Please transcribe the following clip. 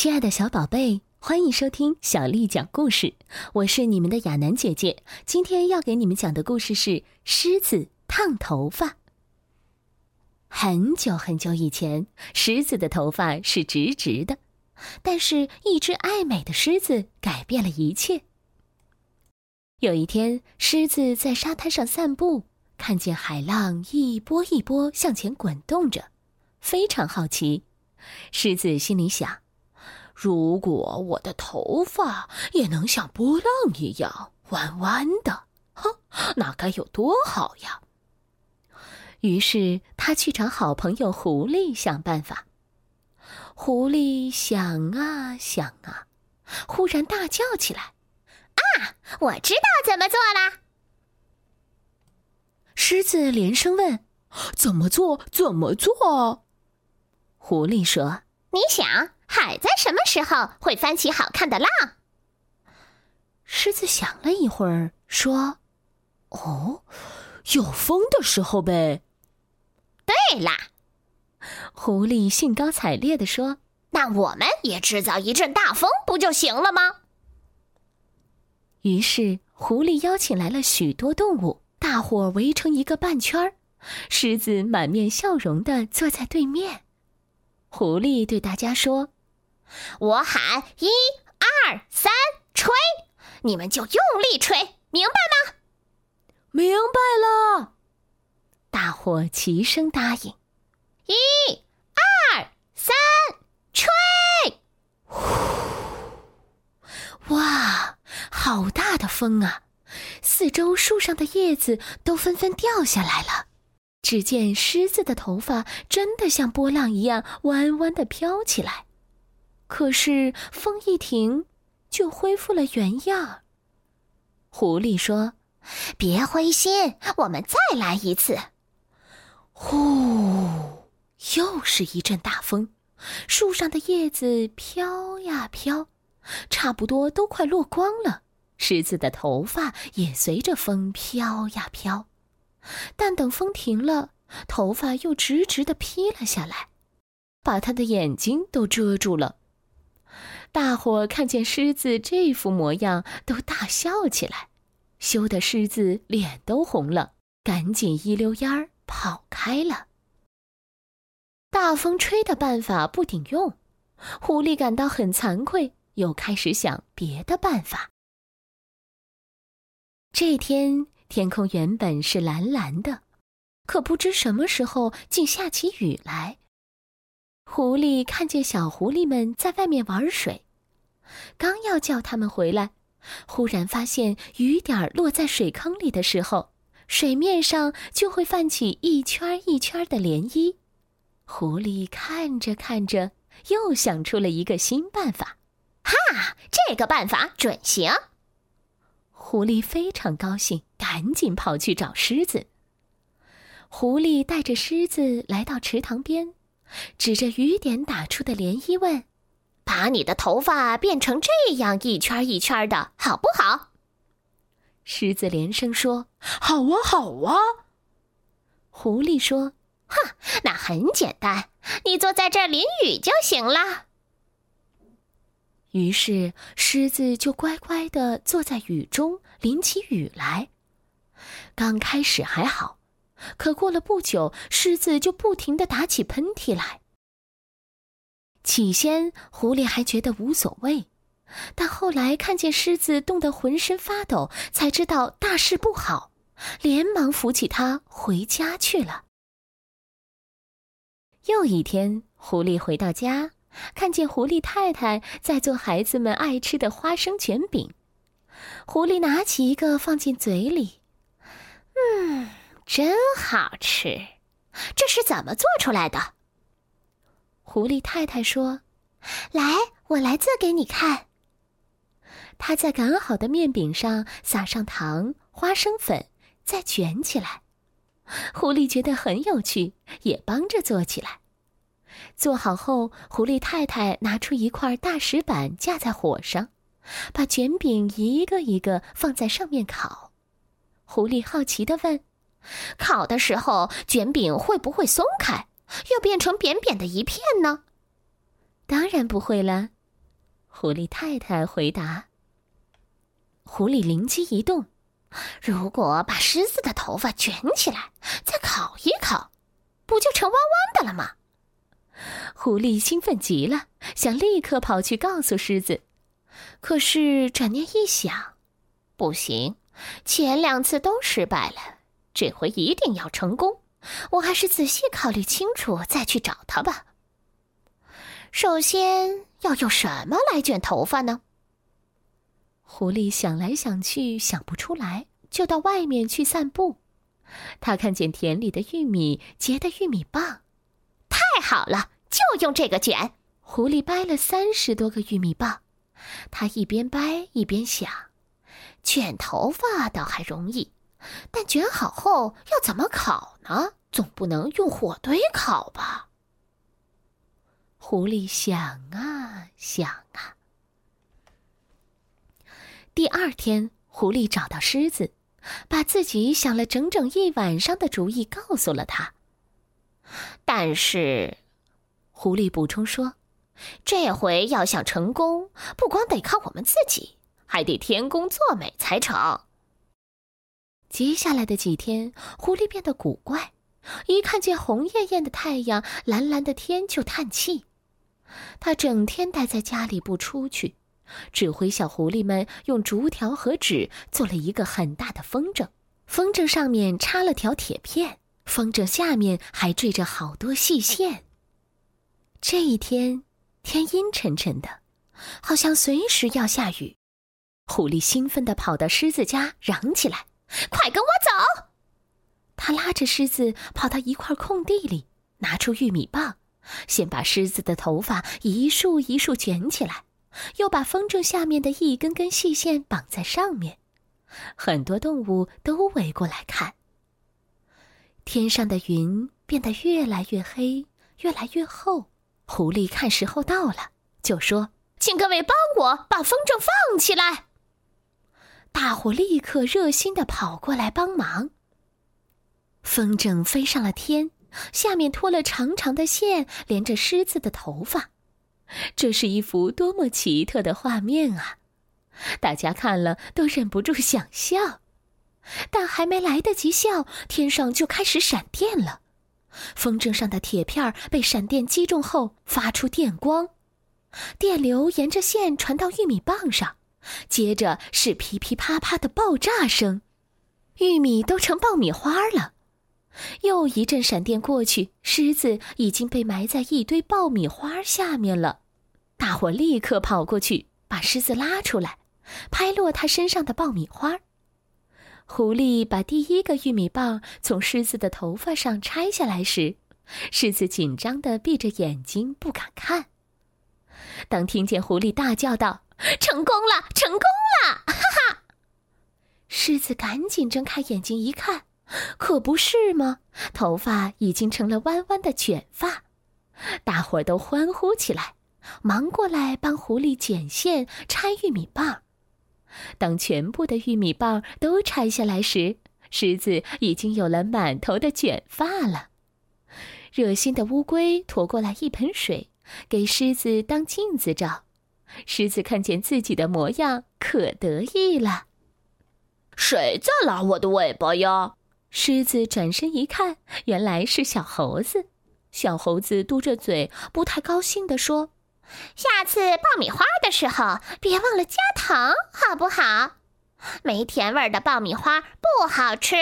亲爱的小宝贝，欢迎收听小丽讲故事，我是你们的亚楠姐姐。今天要给你们讲的故事是狮子烫头发。很久很久以前，狮子的头发是直直的，但是一只爱美的狮子改变了一切。有一天，狮子在沙滩上散步，看见海浪一波一波向前滚动着，非常好奇。狮子心里想。如果我的头发也能像波浪一样弯弯的，哼，那该有多好呀！于是他去找好朋友狐狸想办法。狐狸想啊想啊，忽然大叫起来：“啊，我知道怎么做啦！”狮子连声问：“怎么做？怎么做？”狐狸说：“你想。”海在什么时候会翻起好看的浪？狮子想了一会儿，说：“哦，有风的时候呗。”对啦，狐狸兴高采烈地说：“那我们也制造一阵大风不就行了吗？”于是，狐狸邀请来了许多动物，大伙围成一个半圈儿，狮子满面笑容的坐在对面。狐狸对大家说。我喊一二三，吹，你们就用力吹，明白吗？明白了。大伙齐声答应。一二三，吹！呼！哇，好大的风啊！四周树上的叶子都纷纷掉下来了。只见狮子的头发真的像波浪一样弯弯的飘起来。可是风一停，就恢复了原样。狐狸说：“别灰心，我们再来一次。”呼，又是一阵大风，树上的叶子飘呀飘，差不多都快落光了。狮子的头发也随着风飘呀飘，但等风停了，头发又直直的披了下来，把他的眼睛都遮住了。大伙看见狮子这副模样，都大笑起来，羞得狮子脸都红了，赶紧一溜烟儿跑开了。大风吹的办法不顶用，狐狸感到很惭愧，又开始想别的办法。这天天空原本是蓝蓝的，可不知什么时候竟下起雨来。狐狸看见小狐狸们在外面玩水，刚要叫他们回来，忽然发现雨点落在水坑里的时候，水面上就会泛起一圈一圈的涟漪。狐狸看着看着，又想出了一个新办法。哈，这个办法准行！狐狸非常高兴，赶紧跑去找狮子。狐狸带着狮子来到池塘边。指着雨点打出的涟漪问：“把你的头发变成这样一圈一圈的，好不好？”狮子连声说：“好啊，好啊。”狐狸说：“哼，那很简单，你坐在这儿淋雨就行了。”于是狮子就乖乖的坐在雨中淋起雨来。刚开始还好。可过了不久，狮子就不停的打起喷嚏来。起先，狐狸还觉得无所谓，但后来看见狮子冻得浑身发抖，才知道大事不好，连忙扶起它回家去了。又一天，狐狸回到家，看见狐狸太太在做孩子们爱吃的花生卷饼，狐狸拿起一个放进嘴里，嗯。真好吃，这是怎么做出来的？狐狸太太说：“来，我来做给你看。”她在擀好的面饼上撒上糖、花生粉，再卷起来。狐狸觉得很有趣，也帮着做起来。做好后，狐狸太太拿出一块大石板架在火上，把卷饼一个一个放在上面烤。狐狸好奇地问。烤的时候，卷饼会不会松开，又变成扁扁的一片呢？当然不会了，狐狸太太回答。狐狸灵机一动，如果把狮子的头发卷起来，再烤一烤，不就成弯弯的了吗？狐狸兴奋极了，想立刻跑去告诉狮子。可是转念一想，不行，前两次都失败了，这回一定要成功。我还是仔细考虑清楚再去找他吧。首先要用什么来卷头发呢？狐狸想来想去想不出来，就到外面去散步。他看见田里的玉米结的玉米棒，太好了，就用这个卷。狐狸掰了三十多个玉米棒，他一边掰一边想：卷头发倒还容易，但卷好后要怎么烤呢？总不能用火堆烤吧？狐狸想啊想啊。第二天，狐狸找到狮子，把自己想了整整一晚上的主意告诉了他。但是，狐狸补充说：“这回要想成功，不光得靠我们自己，还得天公作美才成。”接下来的几天，狐狸变得古怪，一看见红艳艳的太阳、蓝蓝的天就叹气。他整天待在家里不出去。指挥小狐狸们用竹条和纸做了一个很大的风筝，风筝上面插了条铁片，风筝下面还缀着好多细线。这一天，天阴沉沉的，好像随时要下雨。狐狸兴奋地跑到狮子家，嚷起来：“快跟我走！”他拉着狮子跑到一块空地里，拿出玉米棒，先把狮子的头发一束一束卷起来。又把风筝下面的一根根细线绑在上面，很多动物都围过来看。天上的云变得越来越黑，越来越厚。狐狸看时候到了，就说：“请各位帮我把风筝放起来。”大伙立刻热心的跑过来帮忙。风筝飞上了天，下面拖了长长的线，连着狮子的头发。这是一幅多么奇特的画面啊！大家看了都忍不住想笑，但还没来得及笑，天上就开始闪电了。风筝上的铁片被闪电击中后发出电光，电流沿着线传到玉米棒上，接着是噼噼啪啪的爆炸声，玉米都成爆米花了。又一阵闪电过去，狮子已经被埋在一堆爆米花下面了。大伙立刻跑过去，把狮子拉出来，拍落它身上的爆米花。狐狸把第一个玉米棒从狮子的头发上拆下来时，狮子紧张的闭着眼睛不敢看。当听见狐狸大叫道：“成功了，成功了！”哈哈，狮子赶紧睁开眼睛一看。可不是吗？头发已经成了弯弯的卷发，大伙儿都欢呼起来，忙过来帮狐狸剪线、拆玉米棒。当全部的玉米棒都拆下来时，狮子已经有了满头的卷发了。热心的乌龟驮过来一盆水，给狮子当镜子照。狮子看见自己的模样，可得意了。谁在拉我的尾巴呀？狮子转身一看，原来是小猴子。小猴子嘟着嘴，不太高兴地说：“下次爆米花的时候，别忘了加糖，好不好？没甜味的爆米花不好吃。”